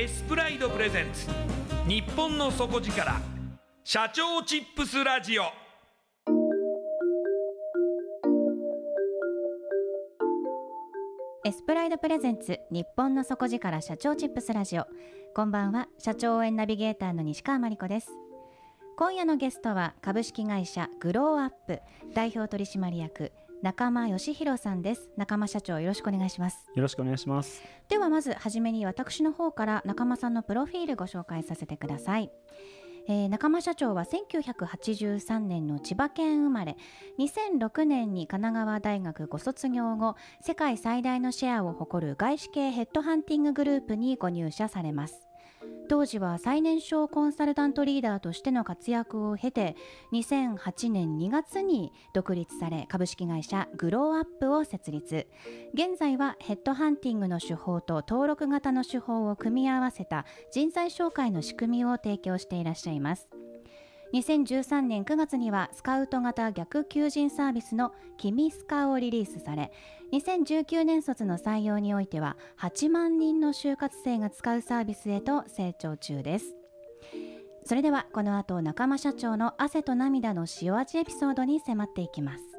エスプライドプレゼンツ。日本の底力。社長チップスラジオ。エスプライドプレゼンツ。日本の底力社長チップスラジオ。こんばんは。社長応援ナビゲーターの西川真理子です。今夜のゲストは株式会社グローアップ。代表取締役中間義弘さんです。中間社長よろしくお願いします。よろしくお願いします。ではまずはじめに私の方から中間さんのプロフィールご紹介させてください。えー、中間社長は1983年の千葉県生まれ。2006年に神奈川大学ご卒業後世界最大のシェアを誇る外資系ヘッドハンティンググループにご入社されます当時は最年少コンサルタントリーダーとしての活躍を経て2008年2月に独立され株式会社グローアップを設立。現在はヘッドハンティングの手法と登録型の手法を組み合わせた人材紹介の仕組みを提供していらっしゃいます。2013年9月にはスカウト型逆求人サービスの君スカをリリースされ2019年卒の採用においては8万人の就活生が使うサービスへと成長中です。それではこの後仲間社長の汗と涙の塩味エピソードに迫っていきます。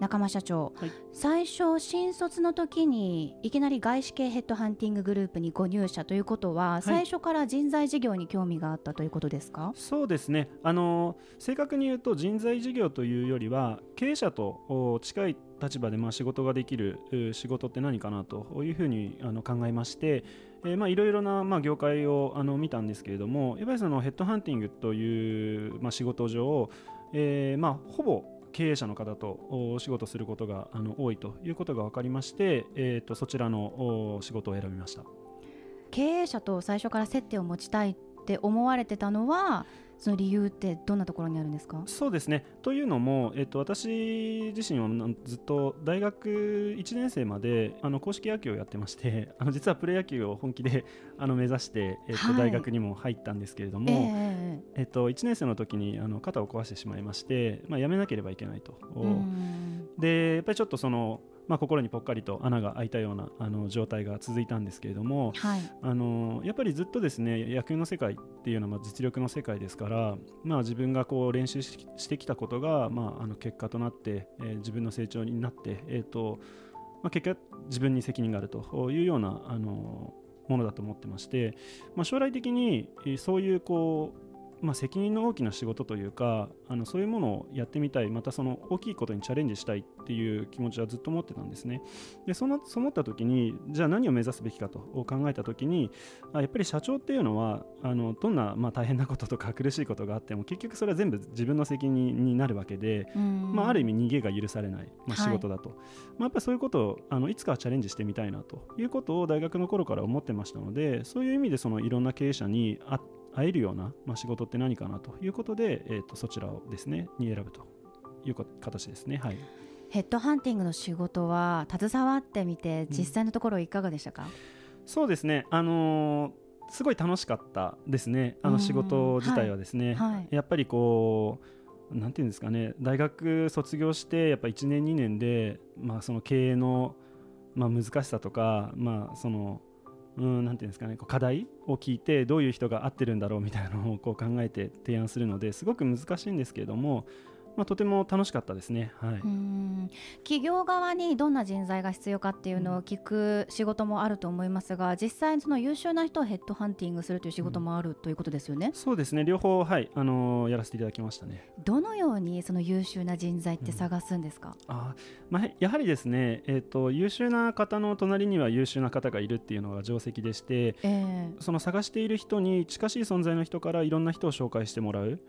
中間社長、はい、最初新卒の時にいきなり外資系ヘッドハンティンググループにご入社ということは、はい、最初から人材事業に興味があったということですか？そうですね。あの正確に言うと人材事業というよりは経営者と近い立場でまあ仕事ができる仕事って何かなというふうにあの考えまして、えー、まあいろいろなまあ業界をあの見たんですけれどもやっぱりそのヘッドハンティングというまあ仕事上、えー、まあほぼ経営者の方とお仕事することがあの多いということが分かりまして、えーと、そちらの仕事を選びました。経営者と最初から接点を持ちたいって思われてたのはその理由ってどんなところにあるんですか？そうですね。というのも、えっと、私自身はずっと大学1年生まであの公式野球をやってまして あの実はプロ野球を本気であの目指して、えっと、大学にも入ったんですけれども、えー、えっと、1年生の時にあの肩を壊してしまいまして、まあ、辞めなければいけないと。でやっぱりちょっとそのまあ、心にぽっかりと穴が開いたようなあの状態が続いたんですけれども、はい、あのやっぱりずっとですね野球の世界っていうのは実力の世界ですから、まあ、自分がこう練習してきたことが、まあ、あの結果となって、えー、自分の成長になって、えーとまあ、結果自分に責任があるというようなあのものだと思ってまして、まあ、将来的にそういうこうまあ、責任の大きな仕事というかあのそういうものをやってみたいまたその大きいことにチャレンジしたいっていう気持ちはずっと持ってたんですね。でそのそう思った時にじゃあ何を目指すべきかと考えた時にあやっぱり社長っていうのはあのどんな、まあ、大変なこととか苦しいことがあっても結局それは全部自分の責任になるわけで、まあ、ある意味逃げが許されない、まあ、仕事だと、はい、まあ、やっぱりそういうことをあのいつかはチャレンジしてみたいなということを大学の頃から思ってましたのでそういう意味でそのいろんな経営者に会えるような、まあ、仕事って何かなということで、えーと、そちらをですねに選ぶという形ですね。はい。ヘッドハンティングの仕事は携わってみて実際のところいかがでしたか、うん、そうですね、あのー、すごい楽しかったですね。あの仕事自体はですね、はい。はい、やっぱりこうなんていうんですかね。大学卒業してやっぱ1年2年で、まあ、その経営の、まあ、難しさとか、まあ、そのうんなんていうんですかねこう課題を聞いてどういう人が合ってるんだろうみたいなのをこう考えて提案するのですごく難しいんですけれどもまあ、とても楽しかったですね、はい、企業側にどんな人材が必要かっていうのを聞く仕事もあると思いますが実際その優秀な人をヘッドハンティングするという仕事もある、ということですよね。そうですね。両方、はいあのー、やらせていただきましたね。どのようにその優秀な人材って探すんですか、うん、あまあ、やはりですね、えーと、優秀な方の隣には優秀な方がいるっていうのが定石でして、えー、その探している人に近しい存在の人からいろんな人を紹介してもらう。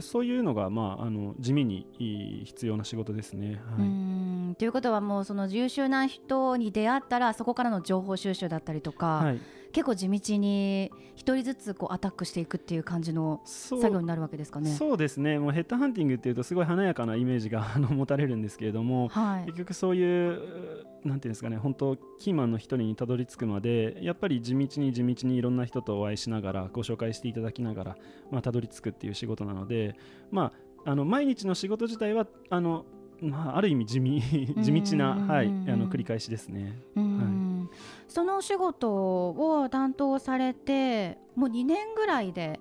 そういうのが、まあ、あの地味に必要な仕事ですね。はい、ということはもうその優秀な人に出会ったらそこからの情報収集だったりとか、はい、結構地道に一人ずつこうアタックしていくっていう感じの作業になるわけですかね。そうですね。もうヘッドハンティングっていうとすごい華やかなイメージが持たれるんですけれども、はい、結局そういうなんていうんですかね本当キーマンの一人にたどり着くまでやっぱり地道に地道にいろんな人とお会いしながらご紹介していただきながら、まあ、たどり着くっていう仕事なので、まあ、あの毎日の仕事自体はあのまあ、ある意味地味地道な、はい、あの繰り返しですね、はい、そのお仕事を担当されてもう2年ぐらいで、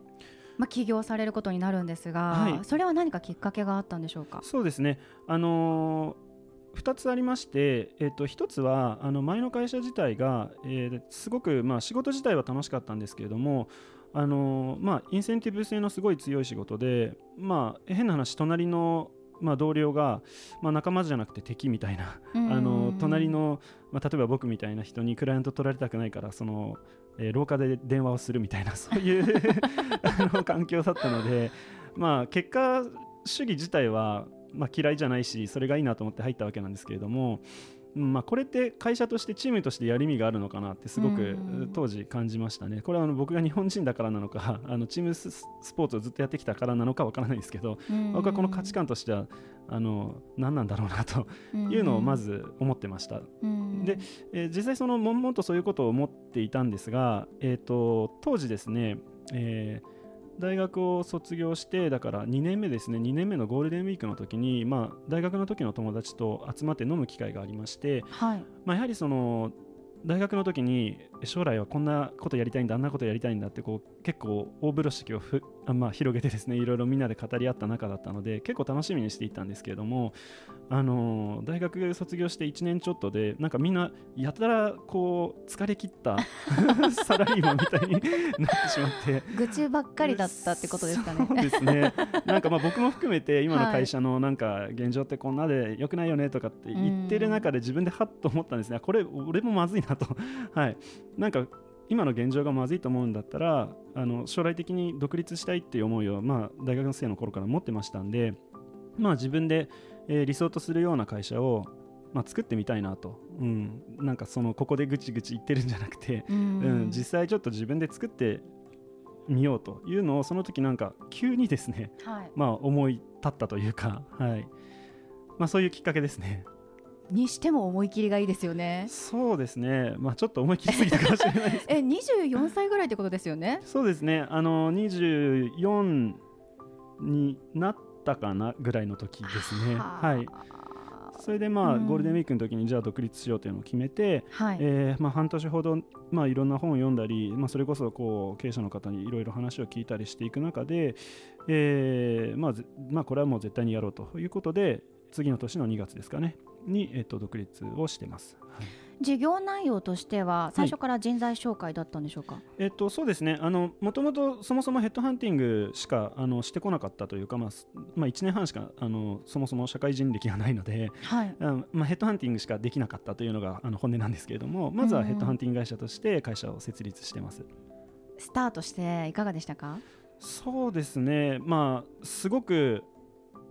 まあ、起業されることになるんですが、はい、それは何かきっかけがあったんでしょうか？そうですね、あのー、2つありまして、えー、と1つはあの前の会社自体が、えー、すごく、まあ、仕事自体は楽しかったんですけれどもあのー、まあ、インセンティブ性のすごい強い仕事で、まあ、変な話隣のまあ、同僚が、まあ、仲間じゃなくて敵みたいな、あの隣の、まあ、例えば僕みたいな人にクライアント取られたくないからその、えー、廊下で電話をするみたいな そういう あの環境だったので、まあ、結果主義自体は、まあ、嫌いじゃないしそれがいいなと思って入ったわけなんですけれども、まあ、これって会社としてチームとしてやる意味があるのかなってすごく当時感じましたね。これはあの僕が日本人だからなのか あのチームスポーツをずっとやってきたからなのかわからないですけど僕はこの価値観としてはあの何なんだろうなというのをまず思ってました。で、えー、実際その悶々とそういうことを思っていたんですが、えーと、当時ですね、えー大学を卒業してだから2年目ですね。2年目のゴールデンウィークの時に、まあ、大学の時の友達と集まって飲む機会がありまして、はい、まあ、やはりその大学の時に将来はこんなことやりたいんだあんなことやりたいんだってこう結構大風呂敷をふあ、まあ、広げてですねいろいろみんなで語り合った中だったので結構楽しみにしていたんですけれども、あのー、大学卒業して1年ちょっとでなんかみんなやたらこう疲れ切った サラリーマンみたいに なってしまって。愚痴ばっかりだったってことですかね。そうですね。なんかまあ僕も含めて今の会社のなんか現状ってこんなでよくないよねとかって言ってる中で自分でハッと思ったんですね。これ俺もまずいなと。はいなんか今の現状がまずいと思うんだったらあの将来的に独立したいっていう思いを、まあ、大学生の頃から持ってましたんで、まあ、自分で、えー、理想とするような会社を、まあ、作ってみたいなと、うん、なんかそのここでぐちぐち言ってるんじゃなくて、うん、うん、実際ちょっと自分で作ってみようというのをその時なんか急にですね、はい、まあ思い立ったというか、はい。まあ、そういうきっかけですね。にしても思い切りがいいですよね。そうですね。まあちょっと思い切りすぎたかもしれないです。え、二十四歳ぐらいってことですよね？そうですね。あの二十四になったかなぐらいの時ですね。はい。それでまあ、ゴールデンウィークの時にじゃあ独立しようというのを決めて、はい、えー、まあ、半年ほど、まあ、いろんな本を読んだり、まあ、それこそこう経営者の方にいろいろ話を聞いたりしていく中で、えーまあまあ、これはもう絶対にやろうということで次の年の2月ですかねに、えっと、独立をしてます。はい。事業内容としては最初から人材紹介だったんでしょうか、えっと、そうですね。あのもともとそもそもヘッドハンティングしかあのしてこなかったというか、まあまあ、1年半しかあのそもそも社会人歴がないので、はい。あまあ、ヘッドハンティングしかできなかったというのがあの本音なんですけれどもまずはヘッドハンティング会社として会社を設立してます。スタートしていかがでしたか？そうですね、まあ、すごく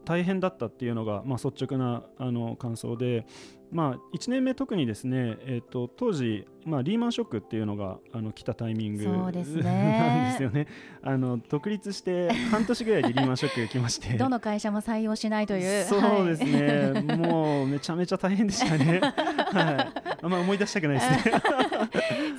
大変だったっていうのが、まあ、率直なあの感想で、まあ、1年目特にですね、えー、と当時、まあ、リーマンショックっていうのがあの来たタイミングそうですね。なんですよね。あの独立して半年ぐらいでリーマンショックが来まして。どの会社も採用しないという。そうですはい。ね、もうめちゃめちゃ大変でしたね、はい、あんま思い出したくないですね。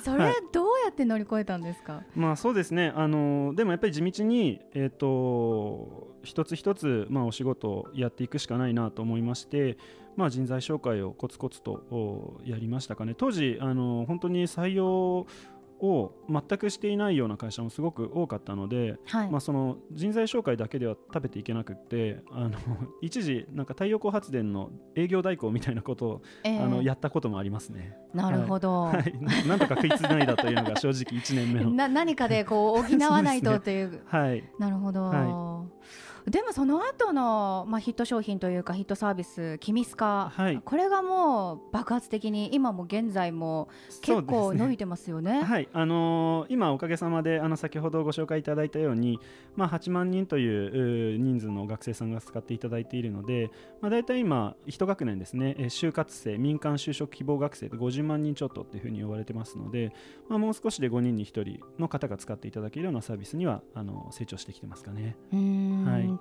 それどうやって乗り越えたんですか、まあそうですね。あのでもやっぱり地道に、えー、と一つ一つ、まあ、お仕事をやっていくしかないなと思いまして、まあ、人材紹介をコツコツとおやりましたかね。当時あの本当に採用を全くしていないような会社もすごく多かったので、はい、まあ、その人材紹介だけでは食べていけなくってあの 一時なんか太陽光発電の営業代行みたいなことを、えーあのやったこともありますね。なるほど、はい、なんとか食いつないだというのが 正直1年目の。な何かでこう補わないとという。はい、なるほど、はでもその後のまあヒット商品というかヒットサービスキミスカ、はい。これがもう爆発的に今も現在も結構伸びてますよね。はい、あのー今おかげさまであの先ほどご紹介いただいたように、まあ、8万人というう人数の学生さんが使っていただいているので、まあ、大体今一学年ですね、えー就活生民間就職希望学生で50万人ちょっとっていうふうに呼ばれてますので、まあ、もう少しで5人に1人の方が使っていただけるようなサービスにはあの成長してきてますかね。うーん。はい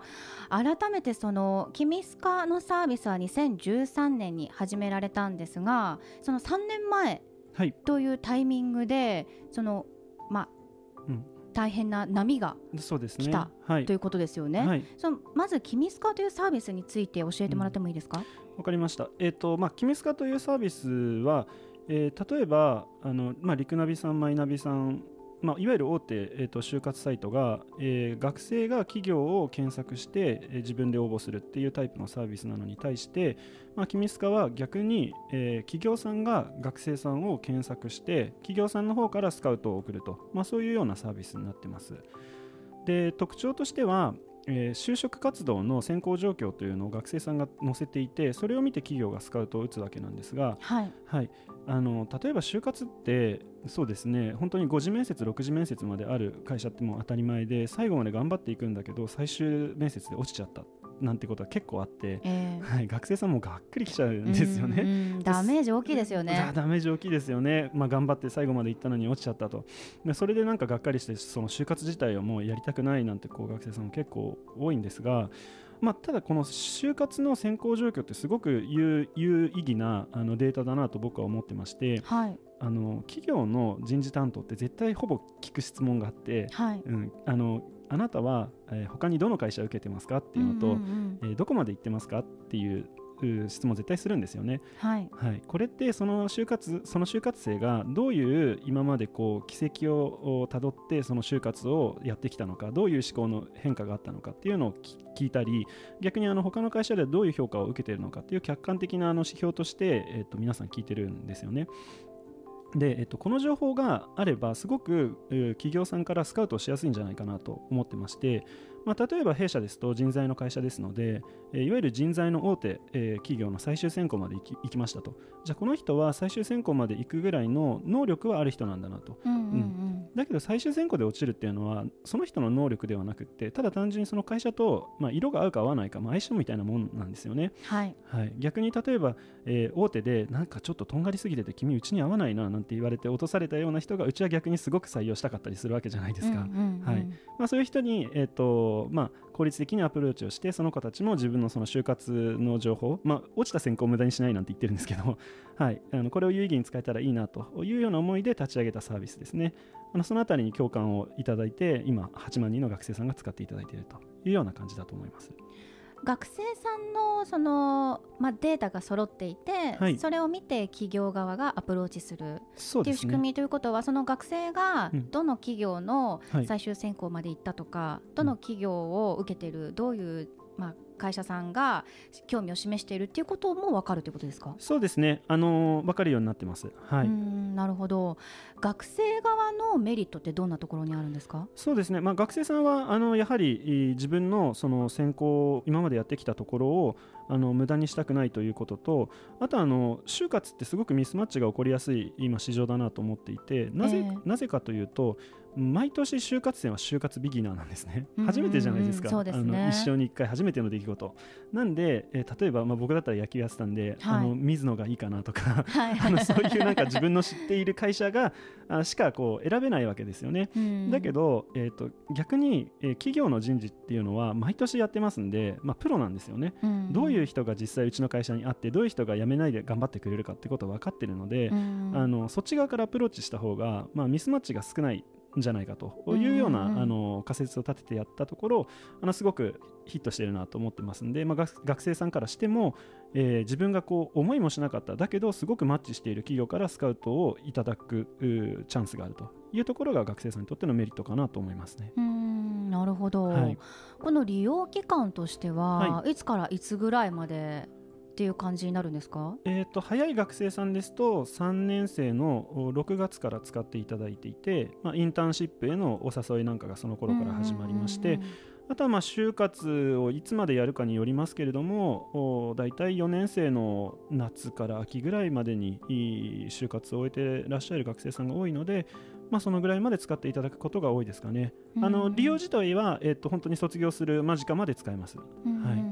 改めてそのキミスカのサービスは2013年に始められたんですがその3年前はい、というタイミングでそのまあ、うん。大変な波が。来たはい。ということですよね。はい、そのまずキミスカというサービスについて教えてもらってもいいですか、わかりました。えっ、とまあキミスカというサービスは、えー例えばあのまあリクナビさん、マイナビさん、まあいわゆる大手えっ、と就活サイトが、えー学生が企業を検索して、えー自分で応募するっていうタイプのサービスなのに対して、まあキミスカは逆に、えー企業さんが学生さんを検索して企業さんの方からスカウトを送ると、まあそういうようなサービスになってます。で特徴としては、えー就職活動の選考状況というのを学生さんが載せていてそれを見て企業がスカウトを打つわけなんですが、はい、はい、あの例えば就活ってそうですね。本当に5次面接6次面接まである会社ってもう当たり前で最後まで頑張っていくんだけど最終面接で落ちちゃったなんてことは結構あって、えーはい、学生さんもがっくりきちゃうんですよね。うんうんダメージ大きいですよね。ダ。ダメージ大きいですよね、まあ、頑張って最後まで行ったのに落ちちゃったと。でそれでなんかがっかりしてその就活自体をもうやりたくないなんてこう学生さんも結構多いんですが、まあ、ただこの就活の選考状況ってすごく有有意義なあのデータだなと僕は思ってましてはい。あの企業の人事担当って絶対ほぼ聞く質問があって、はい。うん、あのあなたは、えー他にどの会社を受けてますかっていうのと、うんうんうんえーどこまで行ってますかっていうう質問絶対するんですよね。はいはい、これってその就活その就活生がどういう今までこう軌跡をたどってその就活をやってきたのかどういう思考の変化があったのかっていうのをき聞いたり逆にあの他の会社ではどういう評価を受けているのかっていう客観的なあの指標として、えっと皆さん聞いてるんですよね。で、えっと、この情報があればすごく企業さんからスカウトしやすいんじゃないかなと思ってまして、まあ、例えば弊社ですと人材の会社ですので、えーいわゆる人材の大手、えー企業の最終選考まで行き行きましたと。じゃあこの人は最終選考まで行くぐらいの能力はある人なんだなと。うんうんうん。だけど最終選考で落ちるっていうのはその人の能力ではなくってただ単純にその会社と、まあ、色が合うか合わないか、まあ、相性みたいなもんなんですよね、はい。はい、逆に例えば、えー大手でなんかちょっととんがりすぎてて君うちに合わないななんて言われて落とされたような人がうちは逆にすごく採用したかったりするわけじゃないですか、うんうんうん。はい。まあ、そういう人に、えーとまあ、効率的にアプローチをしてその子たちも自分のその就活の情報、まあ、落ちた選考を無駄にしないなんて言ってるんですけど、はい、あのこれを有意義に使えたらいいなというような思いで立ち上げたサービスですね。あのそのあたりに共感をいただいて今8万人の学生さんが使っていただいているというような感じだと思います。学生さんのその、まあ、データが揃っていて、はい。それを見て企業側がアプローチするっていう仕組みということはその学生がうん。どの企業のはい。最終選考まで行ったとか、どの企業を受けてるどういう、まあ、会社さんが興味を示しているっていうことも分かるということですか？そうですね。あの分かるようになってます。はい。なるほど。学生側のメリットってどんなところにあるんですか？そうですね、まあ、学生さんはあのやはり自分のその専攻今までやってきたところをあの無駄にしたくないということとあとあの就活ってすごくミスマッチが起こりやすい今市場だなと思っていてなぜ,、なぜかというと毎年就活生は就活ビギナーなんですね、初めてじゃないですか、そうですね、あの一生に1回初めての出来事。なんで、えー、例えば、まあ、僕だったら野球やってたんで、はい、あの水野がいいかなとか、はい、あのそういうなんか自分の知っている会社があしかこう選べないわけですよね、だけど、えーと、逆に、えー、企業の人事っていうのは毎年やってますんで、まあ、プロなんですよね、どういう人が実際うちの会社にあってどういう人が辞めないで頑張ってくれるかってこと分かってるので、あのそっち側からアプローチした方が、まあ、ミスマッチが少ないじゃないかと。いうような、あの仮説を立ててやったところあのすごくヒットしてるなと思ってますんで、まあ、学生さんからしても、えー、自分がこう思いもしなかっただけどすごくマッチしている企業からスカウトをいただくチャンスがあると。いうところが学生さんにとってのメリットかなと思いますね。うんなるほど、はい、この利用期間としては、はい、いつからいつぐらいまでっていう感じになるんですか、えーと、早い学生さんですと3年生の6月から使っていただいていて、まあ、インターンシップへのお誘いなんかがその頃から始まりまして。あとはまあ就活をいつまでやるかによりますけれども大体4年生の夏から秋ぐらいまでに就活を終えていらっしゃる学生さんが多いので、まあ、そのぐらいまで使っていただくことが多いですかね。あの利用自体は、えー、と本当に卒業する間近まで使えます。はい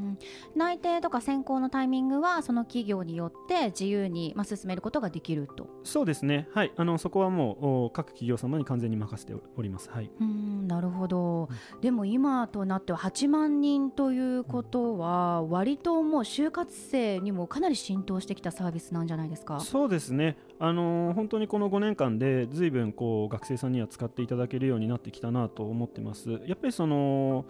内定とか選考のタイミングはその企業によって自由に、まあ、進めることができると。そうですね、はい、あのそこはもう各企業様に完全に任せております、はい、うんなるほど、うん、でも今となっては8万人ということは割ともう就活生にもかなり浸透してきたサービスなんじゃないですか？そうですね、あのー、本当にこの5年間でずいぶんこう学生さんには使っていただけるようになってきたなと思ってます。やっぱりその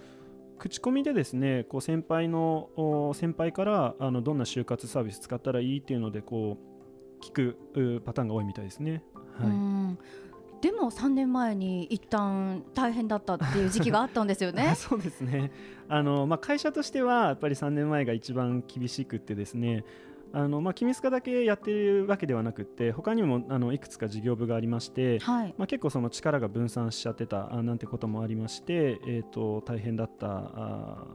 口コミでですねこう先輩の先輩からあのどんな就活サービス使ったらいいっていうのでこう聞くパターンが多いみたいですね。はい、でも3年前に一旦大変だったっていう時期があったんですよね。そうですねあの、まあ、会社としてはやっぱり3年前が一番厳しくてですねあのまあ、君塚だけやっているわけではなくて他にもあのいくつか事業部がありまして、はい、まあ、結構その力が分散しちゃってたあなんてこともありまして、えーと、大変だったあ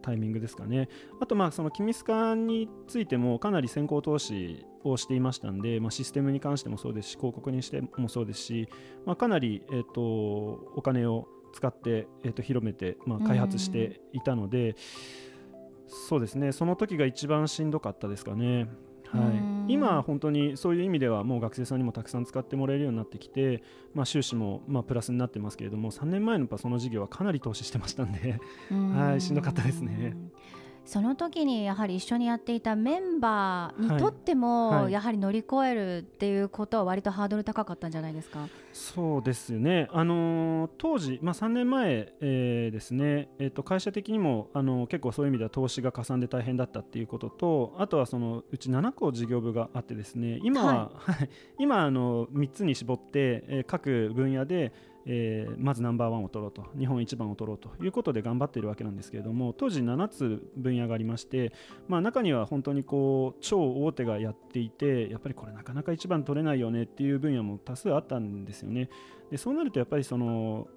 タイミングですかね。あとまあその君塚についてもかなり先行投資をしていましたんで、まあ、システムに関してもそうですし広告にしてもそうですし、まあ、かなり、えーと、お金を使って、えー、と広めて、まあ、開発していたので、そうですね。その時が一番しんどかったですかね。はい、今、本当にそういう意味ではもう学生さんにもたくさん使ってもらえるようになってきて、まあ、収支もまあプラスになってますけれども3年前のその事業はかなり投資してましたんで。はい、しんどかったですね。その時にやはり一緒にやっていたメンバーにとっても、はい。はい、やはり乗り越えるっていうことは割とハードル高かったんじゃないですか？そうですね、あのー、当時、まあ、3年前、えー、ですね、えー、と会社的にも、あのー、結構そういう意味では投資がかさんで大変だったっていうこととあとはそのうち7個事業部があってですね。今は、はい、今あの3つに絞って、えー、各分野でえー、まずナンバーワンを取ろうと日本一番を取ろうということで頑張っているわけなんですけれども当時7つ分野がありまして、まあ、中には本当にこう超大手がやっていてやっぱりこれなかなか一番取れないよねっていう分野も多数あったんですよね。でそうなるとやっぱりその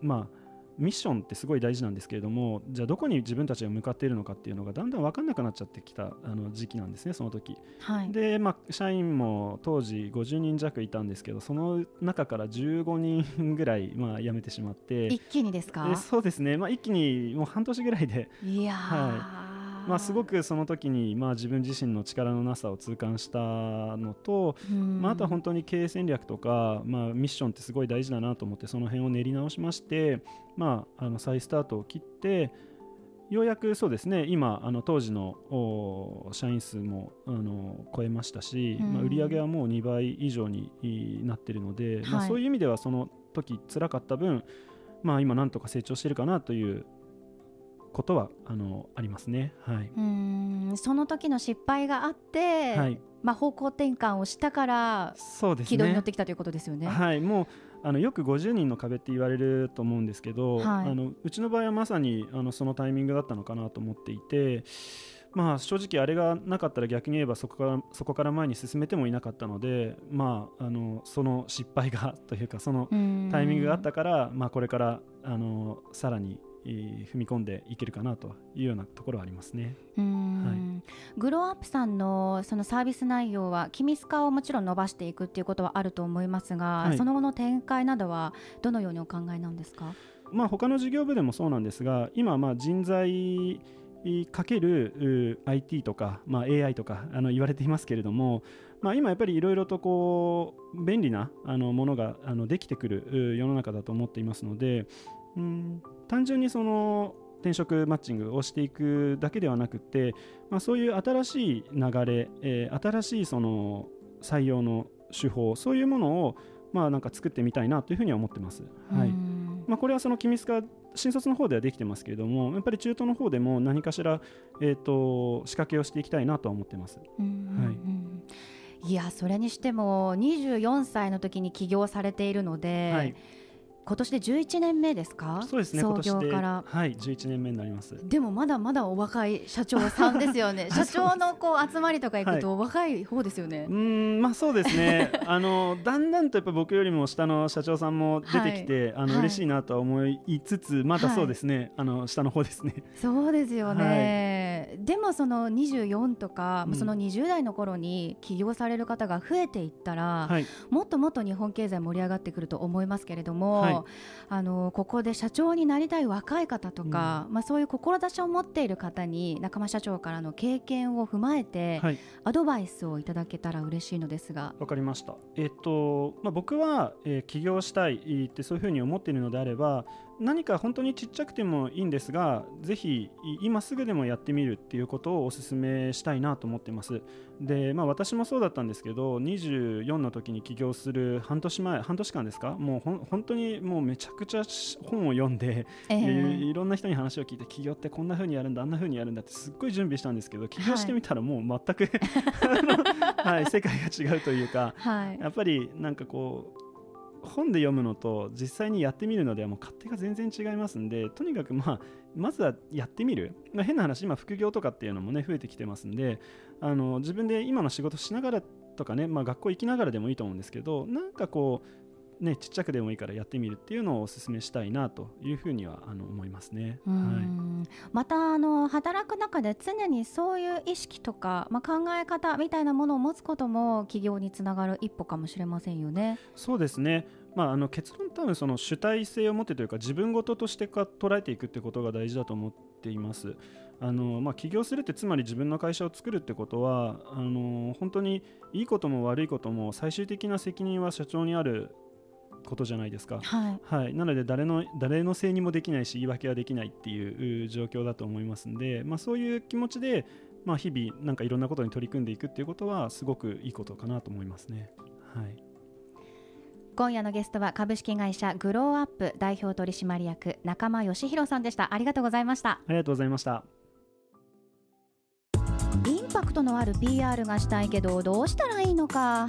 まあミッションってすごい大事なんですけれどもじゃあどこに自分たちが向かっているのかっていうのがだんだん分かんなくなっちゃってきたあの時期なんですねその時、はい、で、まあ、社員も当時50人弱いたんですけどその中から15人ぐらい、まあ、辞めてしまって。一気にですか？そうですね、まあ、一気にもう半年ぐらいで。いやはいまあ、すごくその時にまあ自分自身の力のなさを痛感したのと、まあ、あとは本当に経営戦略とか、まあ、ミッションってすごい大事だなと思ってその辺を練り直しまして、まあ、あの再スタートを切ってようやくそうですね今あの当時の社員数もあの超えましたし、まあ、売上はもう2倍以上になっているので、まあ、そういう意味ではその時辛かった分、まあ、今なんとか成長しているかなということはあのありますね。はい、うん。その時の失敗があって、はい。まあ、方向転換をしたから、そうですね、軌道に乗ってきたということですよね。はい、もうあのよく50人の壁って言われると思うんですけど、はい。あのうちの場合はまさにあのそのタイミングだったのかなと思っていて、まあ、正直あれがなかったら逆に言えばそこからそこから前に進めてもいなかったので、まあ、あのその失敗がというかそのタイミングがあったから、まあ、これからあのさらにえー踏み込んでいけるかなというようなところはありますね。うん。グローアップさんのそのサービス内容はキミスカをもちろん伸ばしていくっていうことはあると思いますが、はい。その後の展開などはどのようにお考えなんですかまあ、他の事業部でもそうなんですが今まあ人材かけるう IT とか、まあ、AI とかあの言われていますけれども、まあ、今やっぱりいろいろとこう便利なあのものがあのできてくるう世の中だと思っていますのでうん単純にその転職マッチングをしていくだけではなくて、まあ、そういう新しい流れ、えー新しいその採用の手法そういうものをまあなんか作ってみたいなというふうには思ってます。はいうんまあ、これはその君スカ新卒の方ではできてますけれどもやっぱり中途の方でも何かしら、えー、と仕掛けをしていきたいなとは思ってます。うんうんいやそれにしても24歳の時に起業されているので、はい、今年で11年目ですか？そうですね創業から。はい11年目になります。でもまだまだお若い社長さんですよね。社長のこう集まりとか行くとお若い方ですよね。う、ーんまあそうですね。あのだんだんとやっぱ僕よりも下の社長さんも出てきて、あのはい。嬉しいなとは思いつつまだそうですね、あの下の方ですね。そうですよね、でもその24とか、うん。その20代の頃に起業される方が増えていったら、はい。もっともっと日本経済盛り上がってくると思いますけれども、はい。あのここで社長になりたい若い方とか、まあ、そういう志を持っている方に仲間社長からの経験を踏まえて、はい。アドバイスをいただけたら嬉しいのですが。わかりました。えっとまあ、僕は、えー起業したいってそういうふうに思っているのであれば何か本当にちっちゃくてもいいんですがぜひい今すぐでもやってみるっていうことをお勧めしたいなと思っています。で、まあ、私もそうだったんですけど24の時に起業する半年前半年間ですか？もう本当にもうめちゃくちゃ本を読んで、えいーいろんな人に話を聞いて起業ってこんな風にやるんだあんな風にやるんだってすっごい準備したんですけど起業してみたらもう全く、あのはい、世界が違うというかはい。やっぱりなんかこう本で読むのと実際にやってみるのではもう勝手が全然違いますんでとにかくまあまずはやってみる、まあ、変な話今副業とかっていうのもね増えてきてますんであの自分で今の仕事しながらとかね、まあ、学校行きながらでもいいと思うんですけどなんかこうねちっちゃくでもいいからやってみるっていうのをお勧めしたいなというふうにはあの思いますね。うはいんまたあの働く中で常にそういう意識とか、まあ、考え方みたいなものを持つことも起業につながる一歩かもしれませんよね。そうですね、まあ、あの結論多分その主体性を持ってというか自分事としてか捉えていくってことが大事だと思っています。あのまあ、起業するってつまり自分の会社を作るってことはあの本当にいいことも悪いことも最終的な責任は社長にあることじゃないですか。はいはい、なので誰の誰のせいにもできないし言い訳はできないっていうう状況だと思いますんで、まあ、そういう気持ちで、まあ、日々なんかいろんなことに取り組んでいくっていうことはすごくいいことかなと思いますね。はい今夜のゲストは株式会社グローアップ代表取締役中間義弘さんでしたありがとうございましたありがとうございました。インパクトのある PR がしたいけどどうしたらいいのか